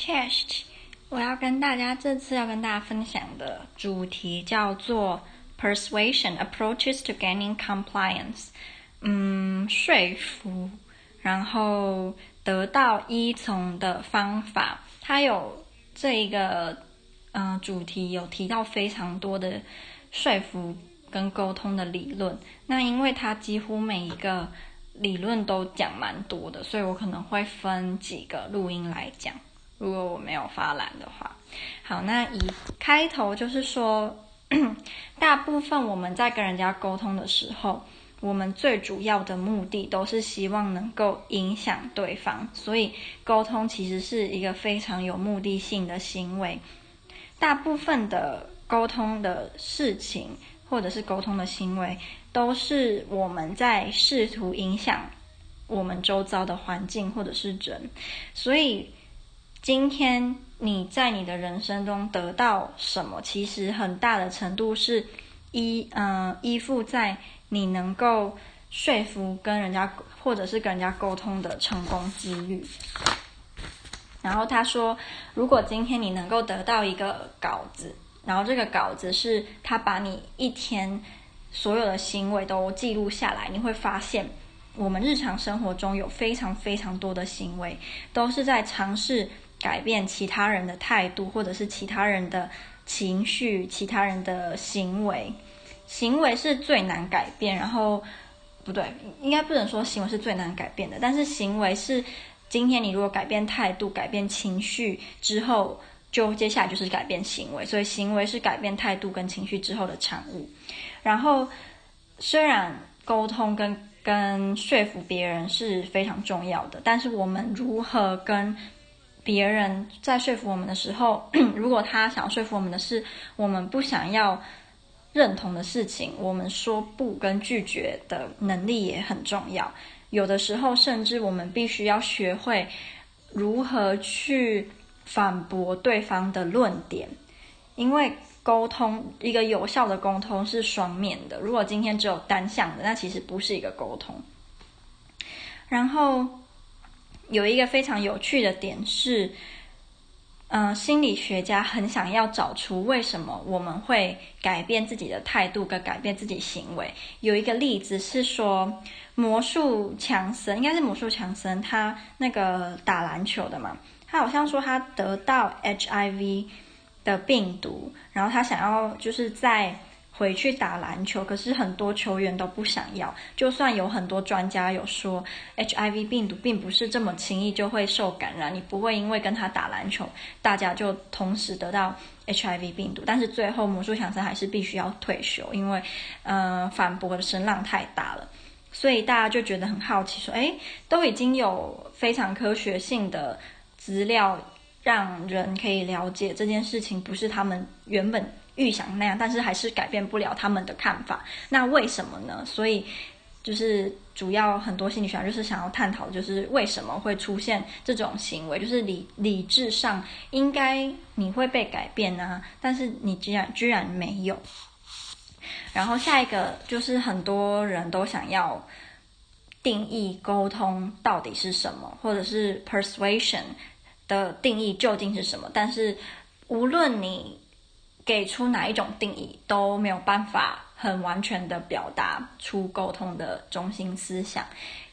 Chest，我要跟大家这次要跟大家分享的主题叫做 Persuasion Approaches to Gaining Compliance，嗯，说服，然后得到依从的方法。它有这一个、主题有提到非常多的说服跟沟通的理论。那因为它几乎每一个理论都讲蛮多的，所以我可能会分几个录音来讲。如果我没有发懒的话，好，那以开头就是说，大部分我们在跟人家沟通的时候，我们最主要的目的都是希望能够影响对方，所以沟通其实是一个非常有目的性的行为。大部分的沟通的事情或者是沟通的行为，都是我们在试图影响我们周遭的环境或者是人，所以。今天你在你的人生中得到什么？其实很大的程度是依嗯、依附在你能够说服跟人家或者是跟人家沟通的成功几率。然后他说，如果今天你能够得到一个稿子，然后这个稿子是他把你一天所有的行为都记录下来，你会发现我们日常生活中有非常非常多的行为都是在尝试。改变其他人的态度，或者是其他人的情绪、其他人的行为，行为是最难改变。然后，不对，应该不能说行为是最难改变的。但是行为是，今天你如果改变态度、改变情绪之后，就接下来就是改变行为。所以，行为是改变态度跟情绪之后的产物。然后，虽然沟通跟跟说服别人是非常重要的，但是我们如何跟别人在说服我们的时候，如果他想要说服我们的是我们不想要认同的事情，我们说不跟拒绝的能力也很重要。有的时候，甚至我们必须要学会如何去反驳对方的论点，因为沟通，一个有效的沟通是双面的。如果今天只有单向的，那其实不是一个沟通。然后。有一个非常有趣的点是，嗯、心理学家很想要找出为什么我们会改变自己的态度跟改变自己行为。有一个例子是说，魔术强森应该是魔术强森，他那个打篮球的嘛，他好像说他得到 HIV 的病毒，然后他想要就是在。回去打篮球，可是很多球员都不想要。就算有很多专家有说，HIV 病毒并不是这么轻易就会受感染，你不会因为跟他打篮球，大家就同时得到 HIV 病毒。但是最后魔术强森还是必须要退休，因为，呃，反驳的声浪太大了。所以大家就觉得很好奇，说，诶，都已经有非常科学性的资料，让人可以了解这件事情不是他们原本。预想那样，但是还是改变不了他们的看法。那为什么呢？所以就是主要很多心理学家就是想要探讨，就是为什么会出现这种行为，就是理理智上应该你会被改变啊，但是你居然居然没有。然后下一个就是很多人都想要定义沟通到底是什么，或者是 persuasion 的定义究竟是什么，但是无论你。给出哪一种定义都没有办法很完全的表达出沟通的中心思想，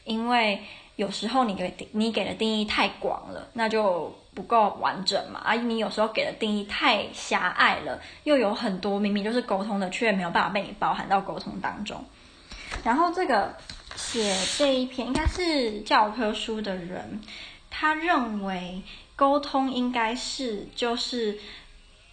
因为有时候你给你给的定义太广了，那就不够完整嘛。而你有时候给的定义太狭隘了，又有很多明明就是沟通的，却没有办法被你包含到沟通当中。然后这个写这一篇应该是教科书的人，他认为沟通应该是就是。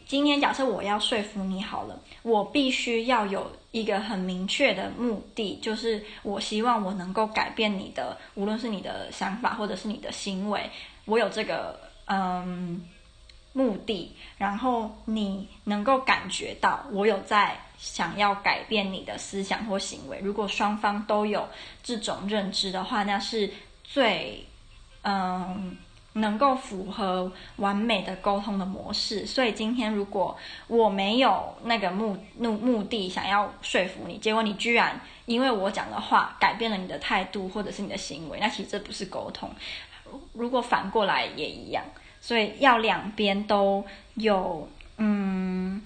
今天假设我要说服你好了，我必须要有一个很明确的目的，就是我希望我能够改变你的，无论是你的想法或者是你的行为，我有这个嗯目的，然后你能够感觉到我有在想要改变你的思想或行为。如果双方都有这种认知的话，那是最嗯。能够符合完美的沟通的模式，所以今天如果我没有那个目目目的想要说服你，结果你居然因为我讲的话改变了你的态度或者是你的行为，那其实这不是沟通。如果反过来也一样，所以要两边都有，嗯，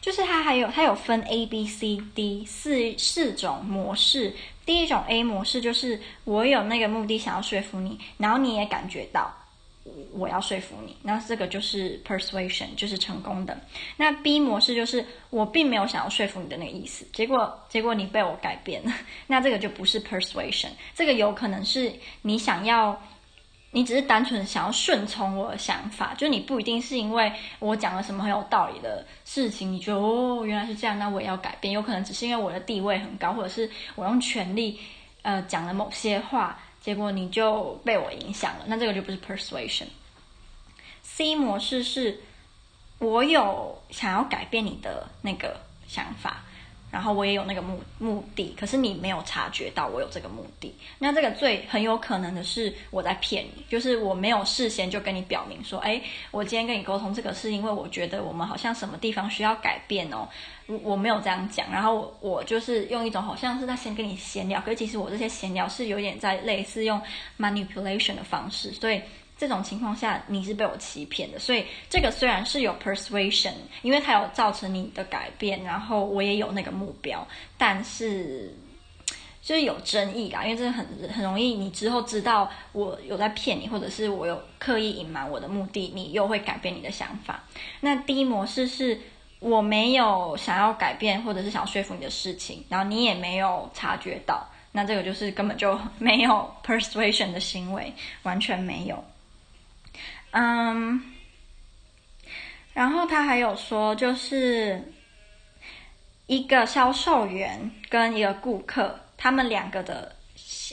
就是它还有它有分 A、B、C、D 四四种模式。第一种 A 模式就是我有那个目的想要说服你，然后你也感觉到我要说服你，那这个就是 persuasion，就是成功的。那 B 模式就是我并没有想要说服你的那个意思，结果结果你被我改变了，那这个就不是 persuasion，这个有可能是你想要。你只是单纯想要顺从我的想法，就你不一定是因为我讲了什么很有道理的事情，你觉得哦，原来是这样，那我也要改变。有可能只是因为我的地位很高，或者是我用权力呃讲了某些话，结果你就被我影响了，那这个就不是 persuasion。C 模式是，我有想要改变你的那个想法。然后我也有那个目目的，可是你没有察觉到我有这个目的。那这个最很有可能的是我在骗你，就是我没有事先就跟你表明说，哎，我今天跟你沟通这个是因为我觉得我们好像什么地方需要改变哦。我我没有这样讲，然后我，我就是用一种好像是在先跟你闲聊，可是其实我这些闲聊是有点在类似用 manipulation 的方式，所以。这种情况下，你是被我欺骗的，所以这个虽然是有 persuasion，因为它有造成你的改变，然后我也有那个目标，但是就是有争议啦，因为这很很容易，你之后知道我有在骗你，或者是我有刻意隐瞒我的目的，你又会改变你的想法。那第一模式是我没有想要改变，或者是想说服你的事情，然后你也没有察觉到，那这个就是根本就没有 persuasion 的行为，完全没有。嗯，然后他还有说，就是一个销售员跟一个顾客，他们两个的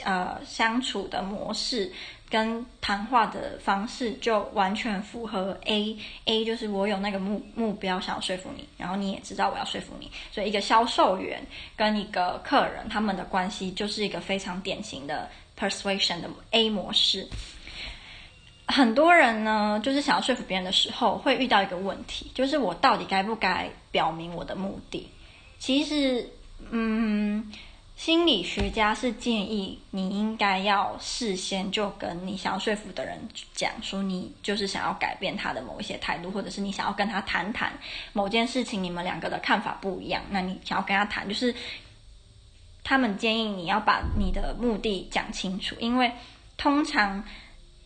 呃相处的模式跟谈话的方式就完全符合 A。A 就是我有那个目目标想要说服你，然后你也知道我要说服你，所以一个销售员跟一个客人他们的关系就是一个非常典型的 persuasion 的 A 模式。很多人呢，就是想要说服别人的时候，会遇到一个问题，就是我到底该不该表明我的目的？其实，嗯，心理学家是建议你应该要事先就跟你想要说服的人讲，说你就是想要改变他的某一些态度，或者是你想要跟他谈谈某件事情，你们两个的看法不一样，那你想要跟他谈，就是他们建议你要把你的目的讲清楚，因为通常。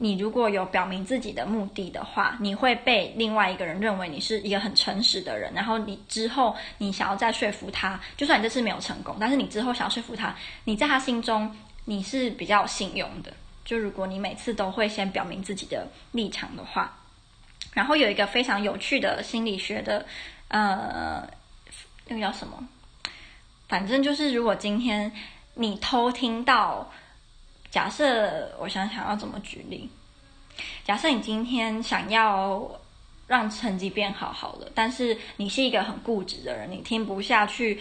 你如果有表明自己的目的的话，你会被另外一个人认为你是一个很诚实的人，然后你之后你想要再说服他，就算你这次没有成功，但是你之后想要说服他，你在他心中你是比较信用的。就如果你每次都会先表明自己的立场的话，然后有一个非常有趣的心理学的，呃，那个叫什么？反正就是如果今天你偷听到。假设我想想要怎么举例，假设你今天想要让成绩变好好了，但是你是一个很固执的人，你听不下去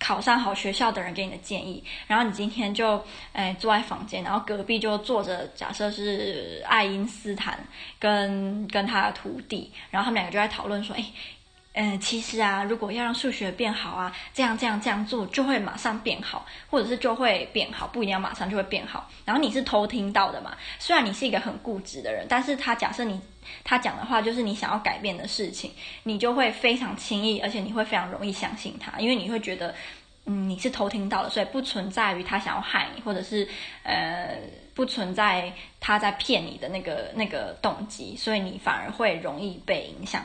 考上好学校的人给你的建议，然后你今天就诶坐在房间，然后隔壁就坐着假设是爱因斯坦跟跟他的徒弟，然后他们两个就在讨论说，诶。嗯，其实啊，如果要让数学变好啊，这样这样这样做就会马上变好，或者是就会变好，不一定要马上就会变好。然后你是偷听到的嘛？虽然你是一个很固执的人，但是他假设你他讲的话就是你想要改变的事情，你就会非常轻易，而且你会非常容易相信他，因为你会觉得，嗯，你是偷听到的，所以不存在于他想要害你，或者是呃，不存在他在骗你的那个那个动机，所以你反而会容易被影响。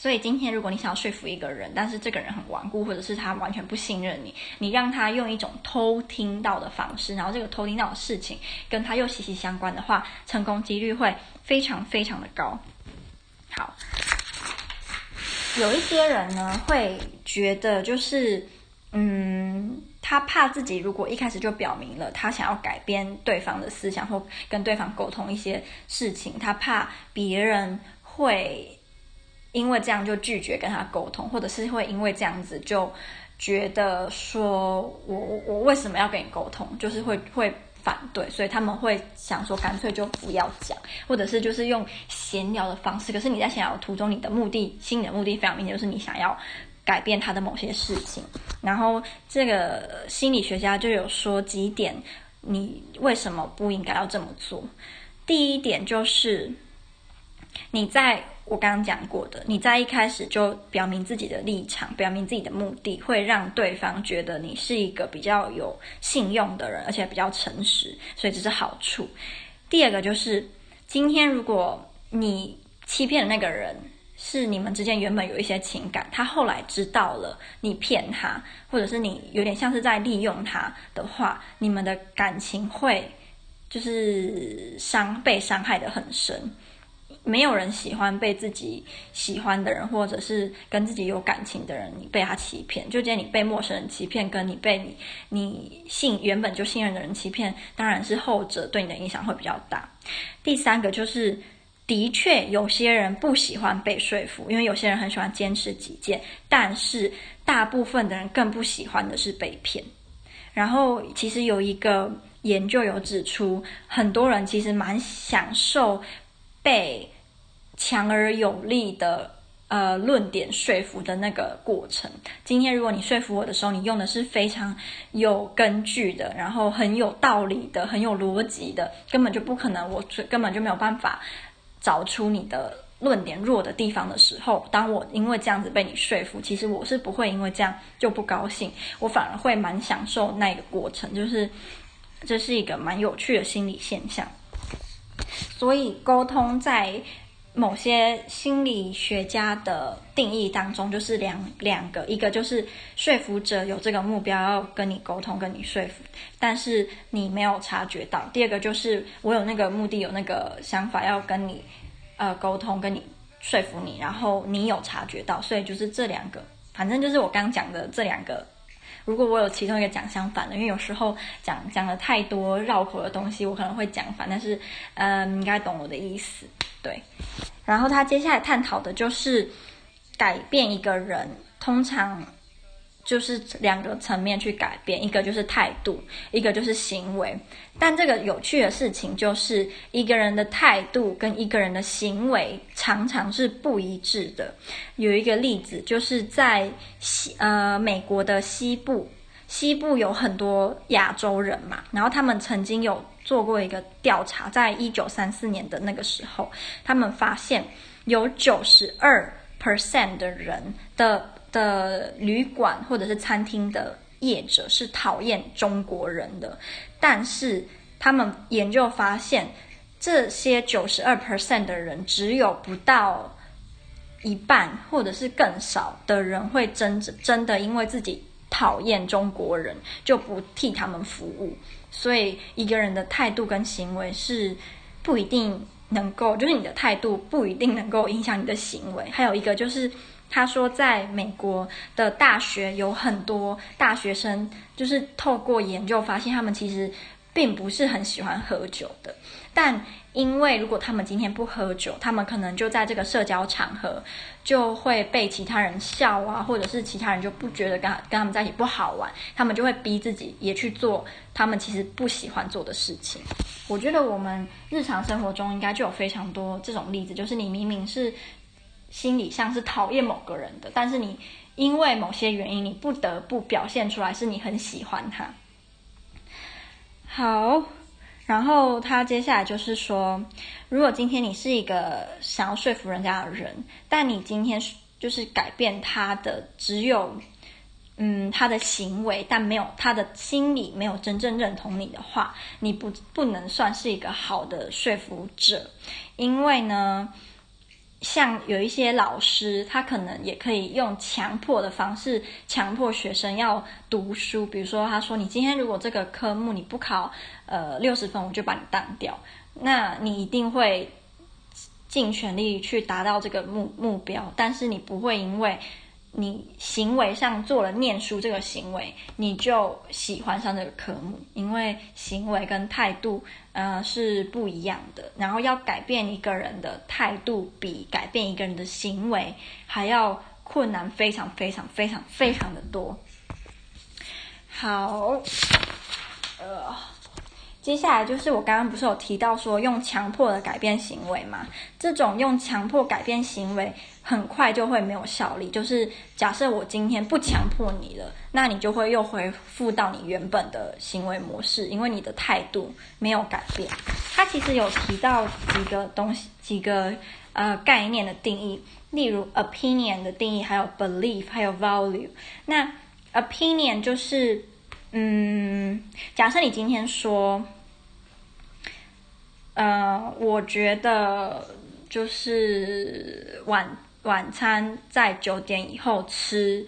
所以今天，如果你想要说服一个人，但是这个人很顽固，或者是他完全不信任你，你让他用一种偷听到的方式，然后这个偷听到的事情跟他又息息相关的话，成功几率会非常非常的高。好，有一些人呢会觉得，就是嗯，他怕自己如果一开始就表明了他想要改变对方的思想或跟对方沟通一些事情，他怕别人会。因为这样就拒绝跟他沟通，或者是会因为这样子就觉得说我我为什么要跟你沟通，就是会会反对，所以他们会想说干脆就不要讲，或者是就是用闲聊的方式。可是你在闲聊途中，你的目的，心里的目的非常明显，就是你想要改变他的某些事情。然后这个心理学家就有说几点，你为什么不应该要这么做？第一点就是。你在我刚刚讲过的，你在一开始就表明自己的立场，表明自己的目的，会让对方觉得你是一个比较有信用的人，而且比较诚实，所以这是好处。第二个就是，今天如果你欺骗的那个人是你们之间原本有一些情感，他后来知道了你骗他，或者是你有点像是在利用他的话，你们的感情会就是伤，被伤害得很深。没有人喜欢被自己喜欢的人，或者是跟自己有感情的人，你被他欺骗。就今天你被陌生人欺骗，跟你被你你信原本就信任的人欺骗，当然是后者对你的影响会比较大。第三个就是，的确有些人不喜欢被说服，因为有些人很喜欢坚持己见，但是大部分的人更不喜欢的是被骗。然后，其实有一个研究有指出，很多人其实蛮享受。被强而有力的呃论点说服的那个过程。今天如果你说服我的时候，你用的是非常有根据的，然后很有道理的，很有逻辑的，根本就不可能，我根本就没有办法找出你的论点弱的地方的时候，当我因为这样子被你说服，其实我是不会因为这样就不高兴，我反而会蛮享受那个过程，就是这是一个蛮有趣的心理现象。所以，沟通在某些心理学家的定义当中，就是两两个，一个就是说服者有这个目标要跟你沟通、跟你说服，但是你没有察觉到；第二个就是我有那个目的、有那个想法要跟你呃沟通、跟你说服你，然后你有察觉到，所以就是这两个，反正就是我刚讲的这两个。如果我有其中一个讲相反的，因为有时候讲讲了太多绕口的东西，我可能会讲反，但是，嗯，你应该懂我的意思，对。然后他接下来探讨的就是改变一个人，通常。就是两个层面去改变，一个就是态度，一个就是行为。但这个有趣的事情就是，一个人的态度跟一个人的行为常常是不一致的。有一个例子，就是在西呃美国的西部，西部有很多亚洲人嘛，然后他们曾经有做过一个调查，在一九三四年的那个时候，他们发现有九十二 percent 的人的。的旅馆或者是餐厅的业者是讨厌中国人的，但是他们研究发现，这些九十二 percent 的人只有不到一半或者是更少的人会真真的因为自己讨厌中国人就不替他们服务。所以一个人的态度跟行为是不一定能够，就是你的态度不一定能够影响你的行为。还有一个就是。他说，在美国的大学有很多大学生，就是透过研究发现，他们其实并不是很喜欢喝酒的。但因为如果他们今天不喝酒，他们可能就在这个社交场合就会被其他人笑啊，或者是其他人就不觉得跟跟他们在一起不好玩，他们就会逼自己也去做他们其实不喜欢做的事情。我觉得我们日常生活中应该就有非常多这种例子，就是你明明是。心理上是讨厌某个人的，但是你因为某些原因，你不得不表现出来是你很喜欢他。好，然后他接下来就是说，如果今天你是一个想要说服人家的人，但你今天就是改变他的只有，嗯，他的行为，但没有他的心理没有真正认同你的话，你不不能算是一个好的说服者，因为呢。像有一些老师，他可能也可以用强迫的方式强迫学生要读书。比如说，他说：“你今天如果这个科目你不考，呃，六十分，我就把你当掉。”那你一定会尽全力去达到这个目目标，但是你不会因为。你行为上做了念书这个行为，你就喜欢上这个科目，因为行为跟态度，呃，是不一样的。然后要改变一个人的态度，比改变一个人的行为还要困难，非常非常非常非常的多。好，呃，接下来就是我刚刚不是有提到说用强迫的改变行为嘛？这种用强迫改变行为。很快就会没有效力。就是假设我今天不强迫你了，那你就会又恢复到你原本的行为模式，因为你的态度没有改变。他其实有提到几个东西，几个呃概念的定义，例如 opinion 的定义，还有 belief，还有 value。那 opinion 就是，嗯，假设你今天说，呃，我觉得就是晚晚餐在九点以后吃，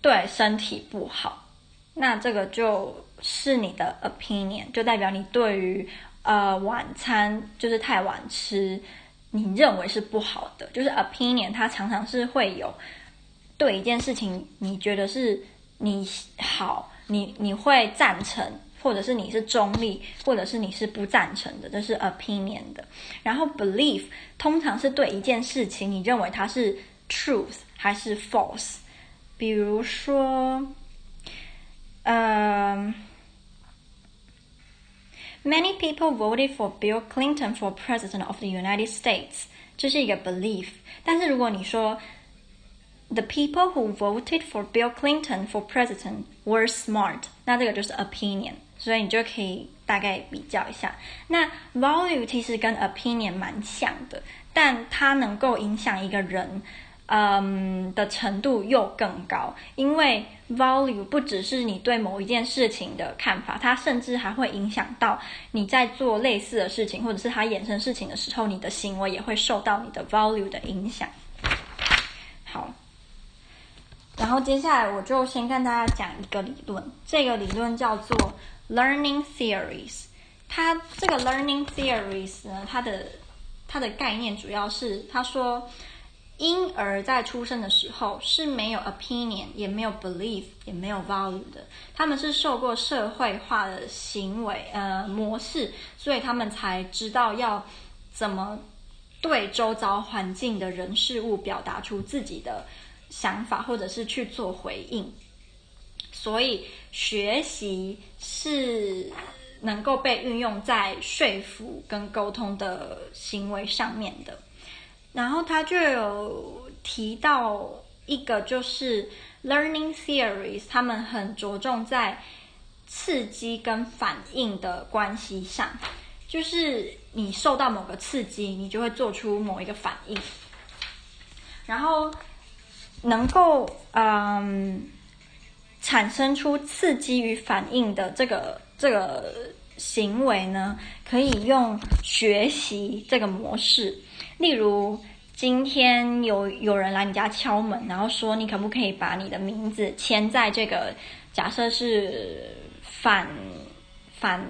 对身体不好，那这个就是你的 opinion，就代表你对于。呃，晚餐就是太晚吃，你认为是不好的，就是 opinion，它常常是会有对一件事情，你觉得是你好，你你会赞成，或者是你是中立，或者是你是不赞成的，这是 opinion 的。然后 belief 通常是对一件事情，你认为它是 truth 还是 false。比如说，嗯、Many people voted for Bill Clinton for President of the United States，这是一个 belief。但是如果你说 The people who voted for Bill Clinton for President were smart，那这个就是 opinion，所以你就可以大概比较一下。那 value 其实跟 opinion 蛮像的，但它能够影响一个人。嗯的程度又更高，因为 value 不只是你对某一件事情的看法，它甚至还会影响到你在做类似的事情，或者是它衍生事情的时候，你的行为也会受到你的 value 的影响。好，然后接下来我就先跟大家讲一个理论，这个理论叫做 learning theories。它这个 learning theories 呢，它的它的概念主要是，他说。婴儿在出生的时候是没有 opinion，也没有 belief，也没有 value 的。他们是受过社会化的行为呃模式，所以他们才知道要怎么对周遭环境的人事物表达出自己的想法，或者是去做回应。所以学习是能够被运用在说服跟沟通的行为上面的。然后他就有提到一个，就是 learning theories，他们很着重在刺激跟反应的关系上，就是你受到某个刺激，你就会做出某一个反应，然后能够嗯产生出刺激与反应的这个这个行为呢，可以用学习这个模式。例如，今天有有人来你家敲门，然后说你可不可以把你的名字签在这个假设是反反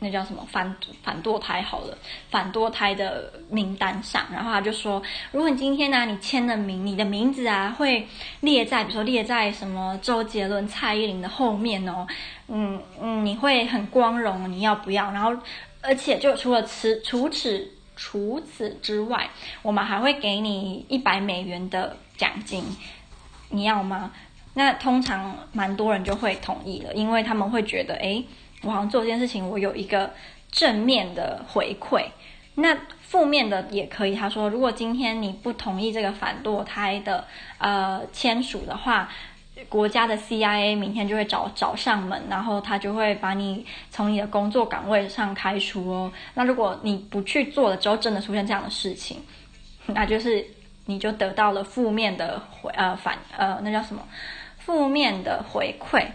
那叫什么反反堕胎好了，反堕胎的名单上，然后他就说，如果你今天呢、你签了名，你的名字啊会列在比如说列在什么周杰伦、蔡依林的后面哦，嗯嗯，你会很光荣，你要不要？然后而且就除了此除此。除此之外，我们还会给你一百美元的奖金，你要吗？那通常蛮多人就会同意了，因为他们会觉得，诶，我好像做这件事情，我有一个正面的回馈。那负面的也可以，他说，如果今天你不同意这个反堕胎的呃签署的话。国家的 CIA 明天就会找找上门，然后他就会把你从你的工作岗位上开除哦。那如果你不去做了之后，真的出现这样的事情，那就是你就得到了负面的回呃反呃那叫什么负面的回馈。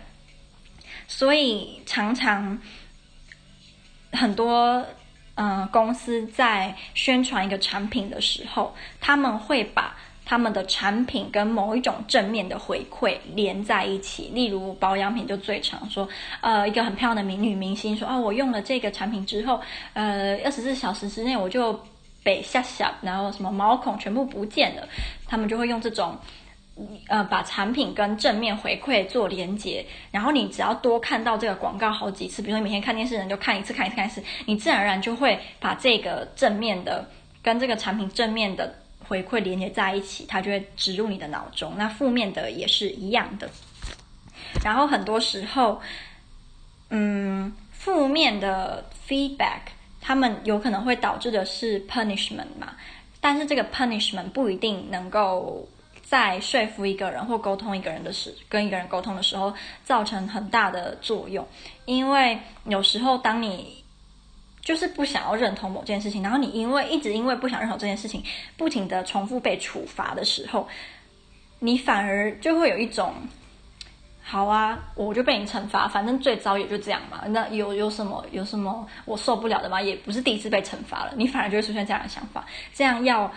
所以常常很多嗯、公司在宣传一个产品的时候，他们会把。他们的产品跟某一种正面的回馈连在一起，例如保养品就最常说，呃，一个很漂亮的美女明星说，哦，我用了这个产品之后，呃，二十四小时之内我就被吓吓，然后什么毛孔全部不见了，他们就会用这种，呃，把产品跟正面回馈做连接，然后你只要多看到这个广告好几次，比如说你每天看电视人就看一次看一次看一次，你自然而然就会把这个正面的跟这个产品正面的。回馈连接在一起，它就会植入你的脑中。那负面的也是一样的。然后很多时候，嗯，负面的 feedback，他们有可能会导致的是 punishment 嘛。但是这个 punishment 不一定能够在说服一个人或沟通一个人的时，跟一个人沟通的时候造成很大的作用。因为有时候当你就是不想要认同某件事情，然后你因为一直因为不想认同这件事情，不停的重复被处罚的时候，你反而就会有一种，好啊，我就被你惩罚，反正最糟也就这样嘛。那有有什么有什么我受不了的吗？也不是第一次被惩罚了，你反而就会出现这样的想法，这样要。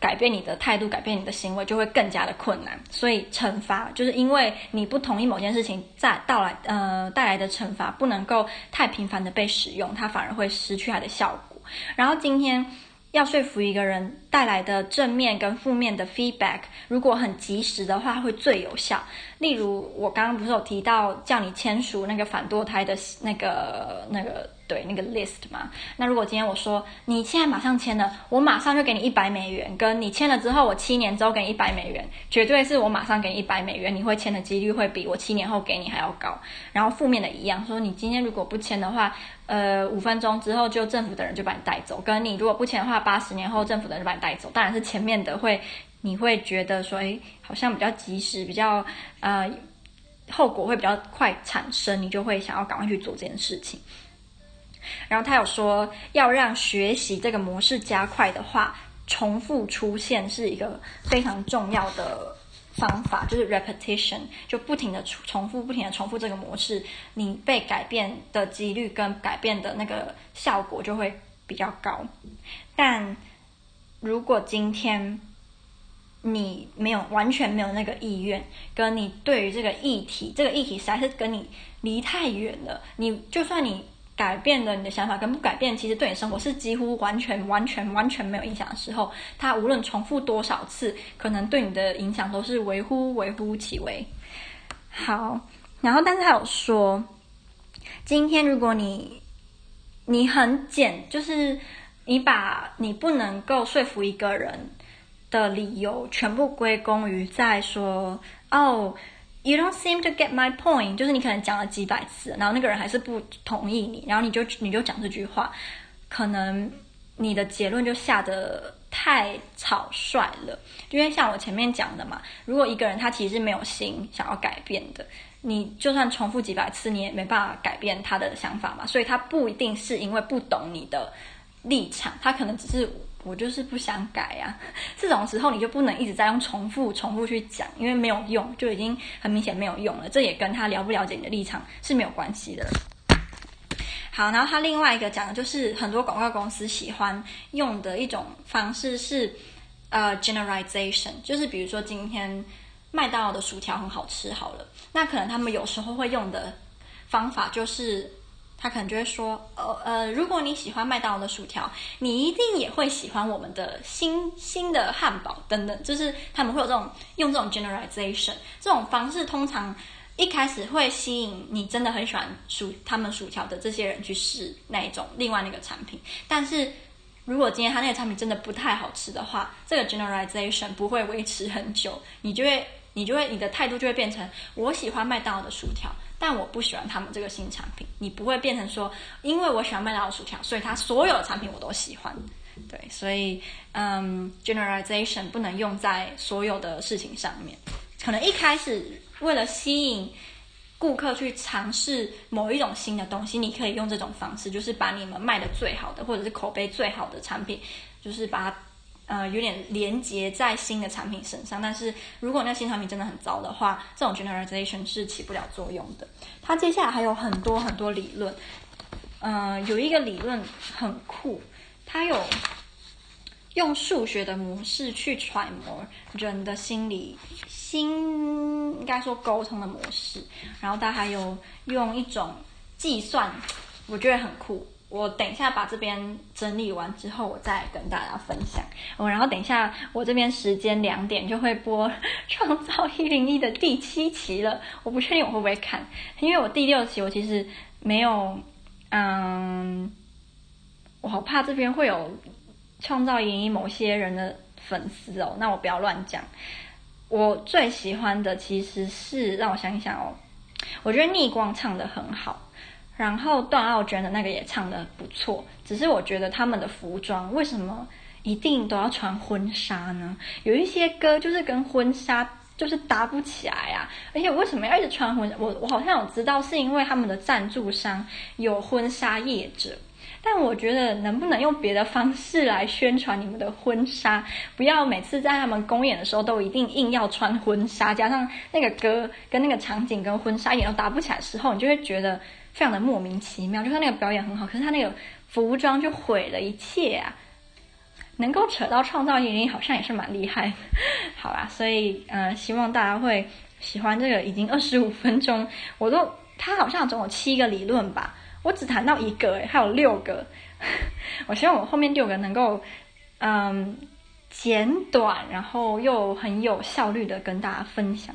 改变你的态度，改变你的行为，就会更加的困难。所以惩罚就是因为你不同意某件事情，在到来呃带来的惩罚不能够太频繁的被使用，它反而会失去它的效果。然后今天要说服一个人带来的正面跟负面的 feedback，如果很及时的话，会最有效。例如我刚刚不是有提到叫你签署那个反堕胎的那个那个。对那个 list 嘛，那如果今天我说你现在马上签了，我马上就给你一百美元，跟你签了之后，我七年之后给你一百美元，绝对是我马上给你一百美元，你会签的几率会比我七年后给你还要高。然后负面的一样，说你今天如果不签的话，呃，五分钟之后就政府的人就把你带走，跟你如果不签的话，八十年后政府的人就把你带走。当然是前面的会，你会觉得说，诶，好像比较及时，比较呃，后果会比较快产生，你就会想要赶快去做这件事情。然后他有说，要让学习这个模式加快的话，重复出现是一个非常重要的方法，就是 repetition，就不停的重复，不停的重复这个模式，你被改变的几率跟改变的那个效果就会比较高。但如果今天你没有完全没有那个意愿，跟你对于这个议题，这个议题实在是跟你离太远了，你就算你。改变了你的想法跟不改变，其实对你生活是几乎完全、完全、完全没有影响的时候，它无论重复多少次，可能对你的影响都是微乎、微乎其微。好，然后但是他有说，今天如果你你很简，就是你把你不能够说服一个人的理由全部归功于在说哦。You don't seem to get my point，就是你可能讲了几百次，然后那个人还是不同意你，然后你就你就讲这句话，可能你的结论就下得太草率了。因为像我前面讲的嘛，如果一个人他其实是没有心想要改变的，你就算重复几百次，你也没办法改变他的想法嘛。所以他不一定是因为不懂你的立场，他可能只是。我就是不想改呀，这种时候你就不能一直在用重复、重复去讲，因为没有用，就已经很明显没有用了。这也跟他了不了解你的立场是没有关系的。好，然后他另外一个讲的就是很多广告公司喜欢用的一种方式是呃 generalization，就是比如说今天麦当劳的薯条很好吃，好了，那可能他们有时候会用的方法就是。他可能就会说，呃呃，如果你喜欢麦当劳的薯条，你一定也会喜欢我们的新新的汉堡等等，就是他们会有这种用这种 generalization 这种方式，通常一开始会吸引你真的很喜欢薯他们薯条的这些人去试那一种另外那个产品，但是如果今天他那个产品真的不太好吃的话，这个 generalization 不会维持很久，你就会你就会你的态度就会变成我喜欢麦当劳的薯条。但我不喜欢他们这个新产品，你不会变成说，因为我喜欢麦当劳薯条，所以他所有的产品我都喜欢。对，所以嗯，generalization 不能用在所有的事情上面。可能一开始为了吸引顾客去尝试某一种新的东西，你可以用这种方式，就是把你们卖的最好的或者是口碑最好的产品，就是把它。呃，有点连接在新的产品身上，但是如果那新产品真的很糟的话，这种 generalization 是起不了作用的。它接下来还有很多很多理论，呃，有一个理论很酷，它有用数学的模式去揣摩人的心理心，应该说沟通的模式，然后它还有用一种计算，我觉得很酷。我等一下把这边整理完之后，我再跟大家分享。哦，然后等一下我这边时间两点就会播《创造一零一》的第七期了。我不确定我会不会看，因为我第六期我其实没有，嗯，我好怕这边会有《创造一零一》某些人的粉丝哦。那我不要乱讲。我最喜欢的其实是让我想一想哦，我觉得逆光唱的很好。然后段奥娟的那个也唱得不错，只是我觉得他们的服装为什么一定都要穿婚纱呢？有一些歌就是跟婚纱就是搭不起来啊！而且为什么要一直穿婚？我我好像有知道是因为他们的赞助商有婚纱业者，但我觉得能不能用别的方式来宣传你们的婚纱？不要每次在他们公演的时候都一定硬要穿婚纱，加上那个歌跟那个场景跟婚纱也都搭不起来的时候，你就会觉得非常的莫名其妙。就他那个表演很好，可是他那个服装就毁了一切啊！能够扯到创造营，好像也是蛮厉害。好啦，所以嗯、呃，希望大家会喜欢这个已经二十五分钟，我都他好像总有七个理论吧，我只谈到一个，还有六个。我希望我后面六个能够嗯简短，然后又很有效率的跟大家分享。